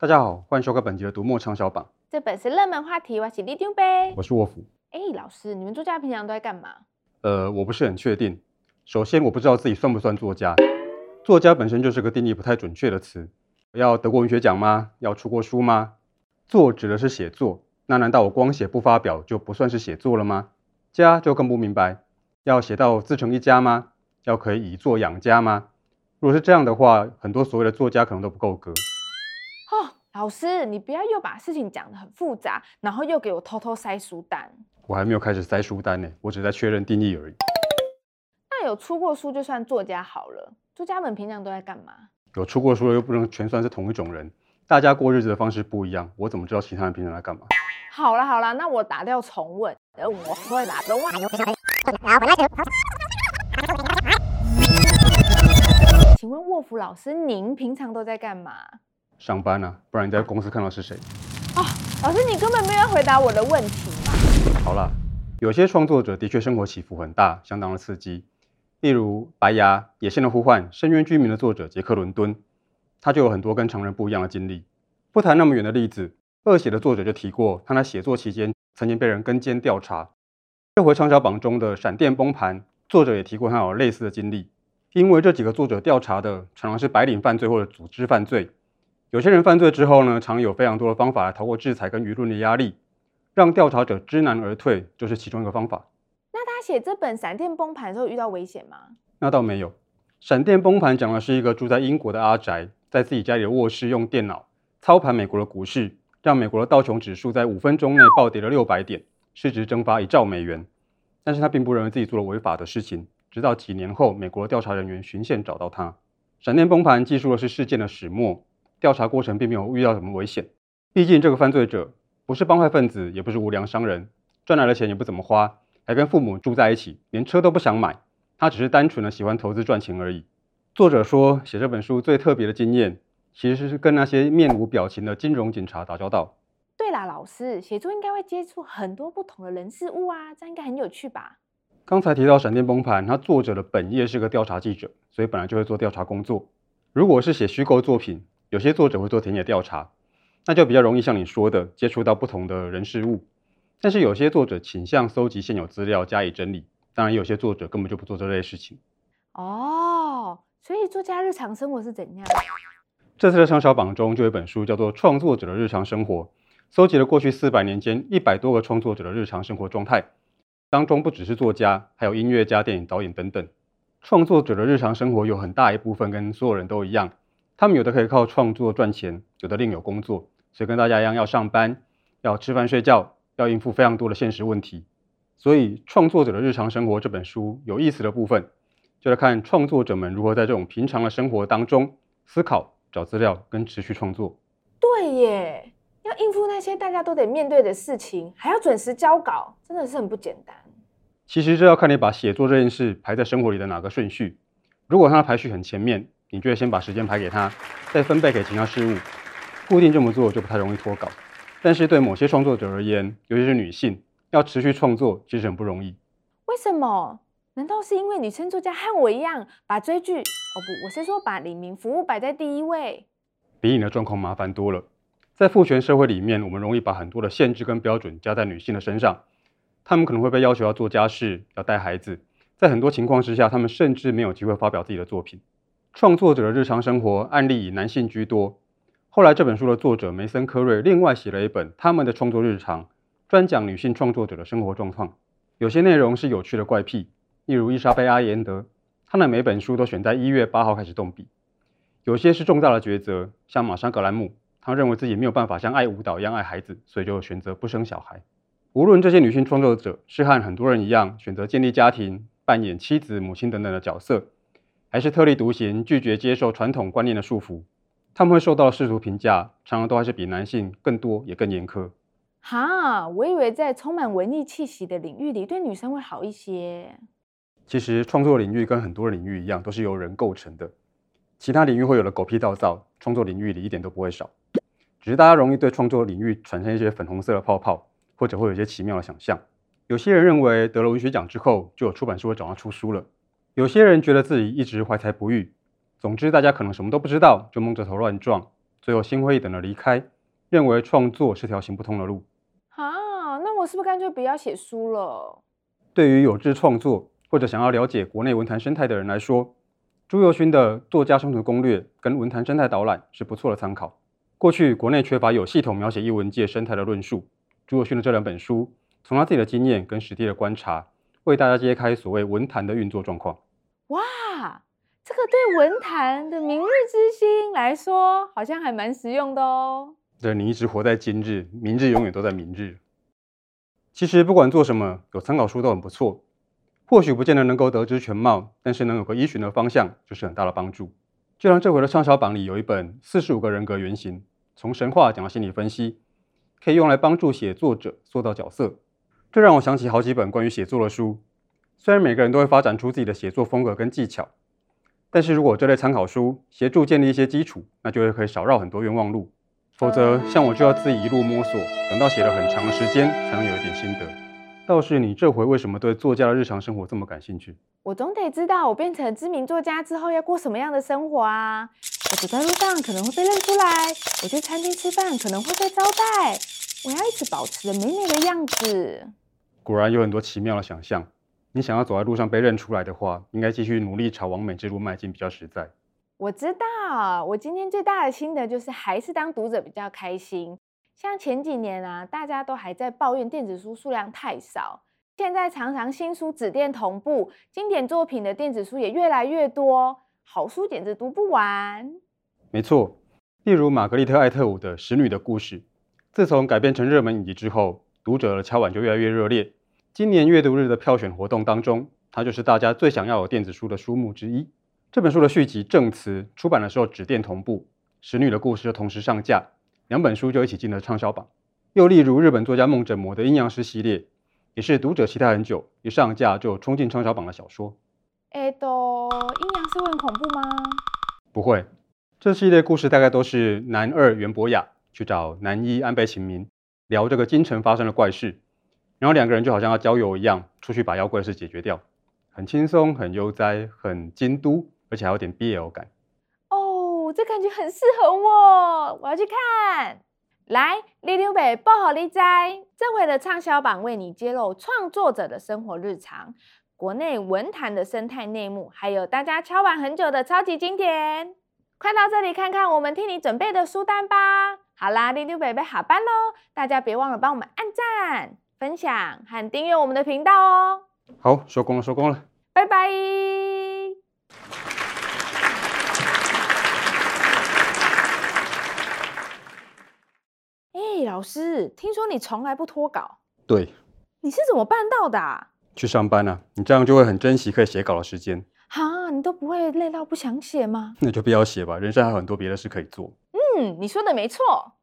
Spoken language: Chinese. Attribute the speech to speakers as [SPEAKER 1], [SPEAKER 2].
[SPEAKER 1] 大家好，欢迎收看本集的读墨畅销榜。
[SPEAKER 2] 这本是热门话题，我是李丢呗。
[SPEAKER 1] 我是沃夫。
[SPEAKER 2] 哎，老师，你们作家平常都在干嘛？
[SPEAKER 1] 呃，我不是很确定。首先，我不知道自己算不算作家。作家本身就是个定义不太准确的词。要得过文学奖吗？要出过书吗？作指的是写作，那难道我光写不发表就不算是写作了吗？家就更不明白，要写到自成一家吗？要可以以作养家吗？如果是这样的话，很多所谓的作家可能都不够格。
[SPEAKER 2] 哦，老师，你不要又把事情讲得很复杂，然后又给我偷偷塞书单。
[SPEAKER 1] 我还没有开始塞书单呢，我只在确认定义而已。
[SPEAKER 2] 那有出过书就算作家好了。作家们平常都在干嘛？
[SPEAKER 1] 有出过书的又不能全算是同一种人，大家过日子的方式不一样，我怎么知道其他人平常在干嘛？
[SPEAKER 2] 好了好了，那我打掉重问。我会打的。请问沃夫老师，您平常都在干嘛？
[SPEAKER 1] 上班啊，不然你在公司看到是谁？
[SPEAKER 2] 哦，老师，你根本没有回答我的问题嘛。
[SPEAKER 1] 好了，有些创作者的确生活起伏很大，相当的刺激。例如《白牙》《野性的呼唤》《深渊居民》的作者杰克·伦敦，他就有很多跟常人不一样的经历。不谈那么远的例子，《恶血》的作者就提过，他在写作期间曾经被人跟监调查。这回畅销榜中的《闪电崩盘》，作者也提过他有类似的经历。因为这几个作者调查的常常是白领犯罪或者组织犯罪，有些人犯罪之后呢，常有非常多的方法来逃过制裁跟舆论的压力，让调查者知难而退，就是其中一个方法。
[SPEAKER 2] 那他写这本《闪电崩盘》的时候遇到危险吗？
[SPEAKER 1] 那倒没有，《闪电崩盘》讲的是一个住在英国的阿宅，在自己家里的卧室用电脑操盘美国的股市，让美国的道琼指数在五分钟内暴跌了六百点，市值蒸发一兆美元。但是他并不认为自己做了违法的事情。直到几年后，美国的调查人员循线找到他。闪电崩盘记述的是事件的始末，调查过程并没有遇到什么危险。毕竟这个犯罪者不是帮派分子，也不是无良商人，赚来的钱也不怎么花，还跟父母住在一起，连车都不想买。他只是单纯的喜欢投资赚钱而已。作者说，写这本书最特别的经验，其实是跟那些面无表情的金融警察打交道。
[SPEAKER 2] 对啦，老师，写作应该会接触很多不同的人事物啊，这样应该很有趣吧？
[SPEAKER 1] 刚才提到《闪电崩盘》，他作者的本业是个调查记者，所以本来就会做调查工作。如果是写虚构作品，有些作者会做田野调查，那就比较容易像你说的接触到不同的人事物。但是有些作者倾向搜集现有资料加以整理，当然有些作者根本就不做这类事情。
[SPEAKER 2] 哦，所以作家日常生活是怎样？
[SPEAKER 1] 这次的畅销榜中就有一本书叫做《创作者的日常生活》，搜集了过去四百年间一百多个创作者的日常生活状态。当中不只是作家，还有音乐家、电影导演等等。创作者的日常生活有很大一部分跟所有人都一样，他们有的可以靠创作赚钱，有的另有工作，所以跟大家一样要上班，要吃饭睡觉，要应付非常多的现实问题。所以《创作者的日常生活》这本书有意思的部分，就来看创作者们如何在这种平常的生活当中思考、找资料跟持续创作。
[SPEAKER 2] 对耶。要应付那些大家都得面对的事情，还要准时交稿，真的是很不简单。
[SPEAKER 1] 其实这要看你把写作这件事排在生活里的哪个顺序。如果它的排序很前面，你就会先把时间排给他，再分配给其他事物。固定这么做就不太容易脱稿。但是对某些创作者而言，尤其是女性，要持续创作其实很不容易。
[SPEAKER 2] 为什么？难道是因为女生作家和我一样，把追剧……哦不，我是说把李明服务摆在第一位？
[SPEAKER 1] 比你的状况麻烦多了。在父权社会里面，我们容易把很多的限制跟标准加在女性的身上。她们可能会被要求要做家事、要带孩子，在很多情况之下，她们甚至没有机会发表自己的作品。创作者的日常生活案例以男性居多。后来这本书的作者梅森·科瑞另外写了一本《他们的创作日常》，专讲女性创作者的生活状况。有些内容是有趣的怪癖，例如伊莎贝·阿言德，她的每本书都选在一月八号开始动笔。有些是重大的抉择，像玛莎·格兰姆。她认为自己没有办法像爱舞蹈一样爱孩子，所以就选择不生小孩。无论这些女性创作者是和很多人一样选择建立家庭、扮演妻子、母亲等等的角色，还是特立独行、拒绝接受传统观念的束缚，他们会受到世俗评价，常常都还是比男性更多也更严苛。
[SPEAKER 2] 哈，我以为在充满文艺气息的领域里，对女生会好一些。
[SPEAKER 1] 其实创作领域跟很多领域一样，都是由人构成的。其他领域会有的狗屁倒灶，创作领域里一点都不会少。只是大家容易对创作领域产生一些粉红色的泡泡，或者会有一些奇妙的想象。有些人认为得了文学奖之后，就有出版社会找他出书了；有些人觉得自己一直怀才不遇。总之，大家可能什么都不知道，就蒙着头乱撞，最后心灰意冷的离开，认为创作是条行不通的路。
[SPEAKER 2] 啊，那我是不是干脆不要写书了？
[SPEAKER 1] 对于有志创作或者想要了解国内文坛生态的人来说，朱宥勋的《作家生存攻略》跟《文坛生态导览》是不错的参考。过去国内缺乏有系统描写艺文界生态的论述，朱宥勋的这两本书，从他自己的经验跟实地的观察，为大家揭开所谓文坛的运作状况。
[SPEAKER 2] 哇，这个对文坛的明日之星来说，好像还蛮实用的哦。
[SPEAKER 1] 对，你一直活在今日，明日永远都在明日。其实不管做什么，有参考书都很不错。或许不见得能够得知全貌，但是能有个依循的方向，就是很大的帮助。就像这回的畅销榜里有一本《四十五个人格原型》，从神话讲到心理分析，可以用来帮助写作者塑造角色。这让我想起好几本关于写作的书。虽然每个人都会发展出自己的写作风格跟技巧，但是如果这类参考书协助建立一些基础，那就会可以少绕很多冤枉路。否则，像我就要自己一路摸索，等到写了很长的时间，才能有一点心得。倒是你这回为什么对作家的日常生活这么感兴趣？
[SPEAKER 2] 我总得知道我变成知名作家之后要过什么样的生活啊！我走在路上可能会被认出来，我去餐厅吃饭可能会被招待，我要一直保持着美美的样子。
[SPEAKER 1] 果然有很多奇妙的想象。你想要走在路上被认出来的话，应该继续努力朝完美之路迈进比较实在。
[SPEAKER 2] 我知道，我今天最大的心得就是还是当读者比较开心。像前几年啊，大家都还在抱怨电子书数量太少，现在常常新书纸电同步，经典作品的电子书也越来越多，好书简直读不完。
[SPEAKER 1] 没错，例如玛格丽特·艾特伍的《使女的故事》，自从改编成热门影集之后，读者的敲碗就越来越热烈。今年阅读日的票选活动当中，它就是大家最想要有电子书的书目之一。这本书的续集《证词》出版的时候，纸电同步，《使女的故事》就同时上架，两本书就一起进了畅销榜。又例如日本作家梦枕磨的《阴阳师》系列，也是读者期待很久，一上架就冲进畅销榜的小说。
[SPEAKER 2] 哎，都阴阳师会很恐怖吗？
[SPEAKER 1] 不会，这系列故事大概都是男二袁博雅去找男一安倍晴明聊这个京城发生的怪事。然后两个人就好像要郊游一样，出去把妖怪事解决掉，很轻松、很悠哉、很京都，而且还有点 BL 感。
[SPEAKER 2] 哦，这感觉很适合我，我要去看。来，里长伯报好利哉！这回的畅销榜为你揭露创作者的生活日常、国内文坛的生态内幕，还有大家敲碗很久的超级经典。快到这里看看我们替你准备的书单吧。好啦，里长伯要下班喽，大家别忘了帮我们按赞。分享和订阅我们的频道哦。
[SPEAKER 1] 好，收工了，收工了，
[SPEAKER 2] 拜拜。哎，老师，听说你从来不脱稿？
[SPEAKER 1] 对。
[SPEAKER 2] 你是怎么办到的啊？
[SPEAKER 1] 去上班啊，你这样就会很珍惜可以写稿的时间。
[SPEAKER 2] 哈，你都不会累到不想写吗？
[SPEAKER 1] 那就不要写吧，人生还有很多别的事可以做。
[SPEAKER 2] 嗯，你说的没错。